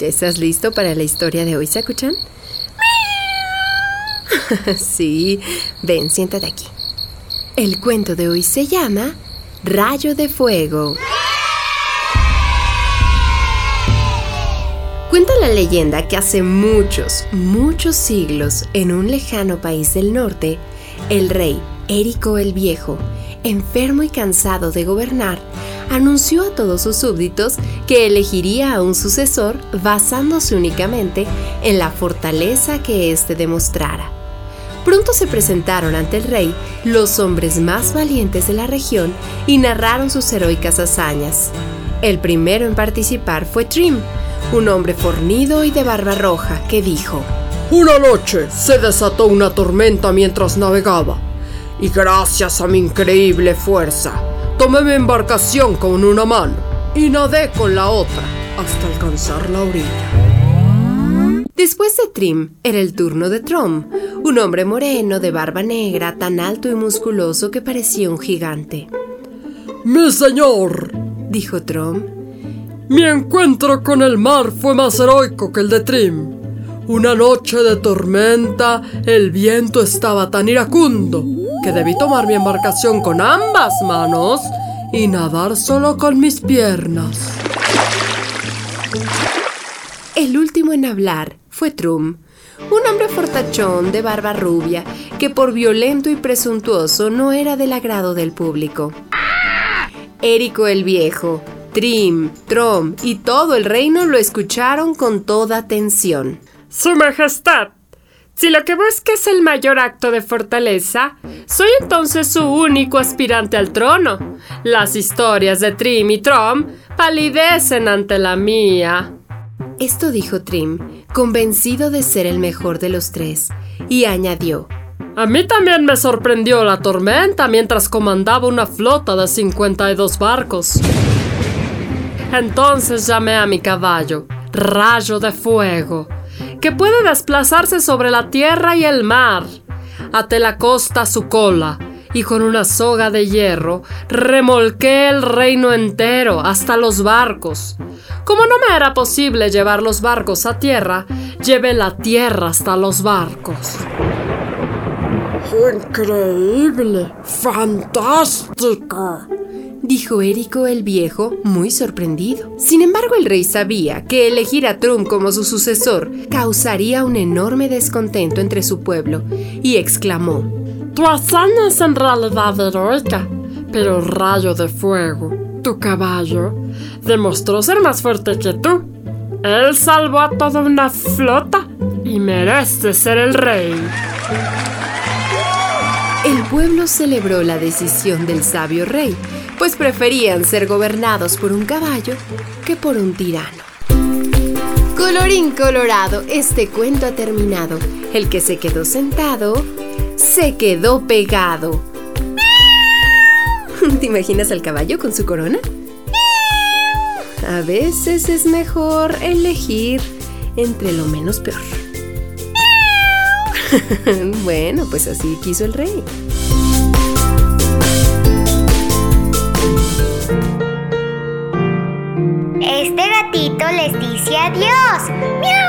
Estás listo para la historia de hoy, Sakuchan? sí, ven, siéntate aquí. El cuento de hoy se llama Rayo de Fuego. Cuenta la leyenda que hace muchos, muchos siglos, en un lejano país del norte, el rey Érico el Viejo, enfermo y cansado de gobernar, anunció a todos sus súbditos que elegiría a un sucesor basándose únicamente en la fortaleza que éste demostrara. Pronto se presentaron ante el rey los hombres más valientes de la región y narraron sus heroicas hazañas. El primero en participar fue Trim, un hombre fornido y de barba roja, que dijo, Una noche se desató una tormenta mientras navegaba, y gracias a mi increíble fuerza, tomé mi embarcación con una mano y nadé con la otra hasta alcanzar la orilla. Después de Trim era el turno de Trom, un hombre moreno de barba negra, tan alto y musculoso que parecía un gigante. Mi señor, Dijo Trom, mi encuentro con el mar fue más heroico que el de Trim. Una noche de tormenta, el viento estaba tan iracundo que debí tomar mi embarcación con ambas manos y nadar solo con mis piernas. El último en hablar fue Trum, un hombre fortachón de barba rubia que por violento y presuntuoso no era del agrado del público. Érico el Viejo, Trim, Trom y todo el reino lo escucharon con toda atención. Su Majestad, si lo que busca es el mayor acto de fortaleza, soy entonces su único aspirante al trono. Las historias de Trim y Trom palidecen ante la mía. Esto dijo Trim, convencido de ser el mejor de los tres, y añadió, A mí también me sorprendió la tormenta mientras comandaba una flota de 52 barcos. Entonces llamé a mi caballo, Rayo de Fuego, que puede desplazarse sobre la tierra y el mar. Até la costa su cola y con una soga de hierro remolqué el reino entero hasta los barcos. Como no me era posible llevar los barcos a tierra, llevé la tierra hasta los barcos. Increíble, fantástico. Dijo Érico el Viejo, muy sorprendido. Sin embargo, el rey sabía que elegir a Trum como su sucesor causaría un enorme descontento entre su pueblo, y exclamó, Tu hazaña es en realidad heroica, pero Rayo de Fuego, tu caballo, demostró ser más fuerte que tú. Él salvó a toda una flota y merece ser el rey. Pueblo celebró la decisión del sabio rey, pues preferían ser gobernados por un caballo que por un tirano. Colorín colorado, este cuento ha terminado. El que se quedó sentado, se quedó pegado. ¿Te imaginas al caballo con su corona? A veces es mejor elegir entre lo menos peor. bueno, pues así quiso el rey. Este gatito les dice adiós. ¡Miau!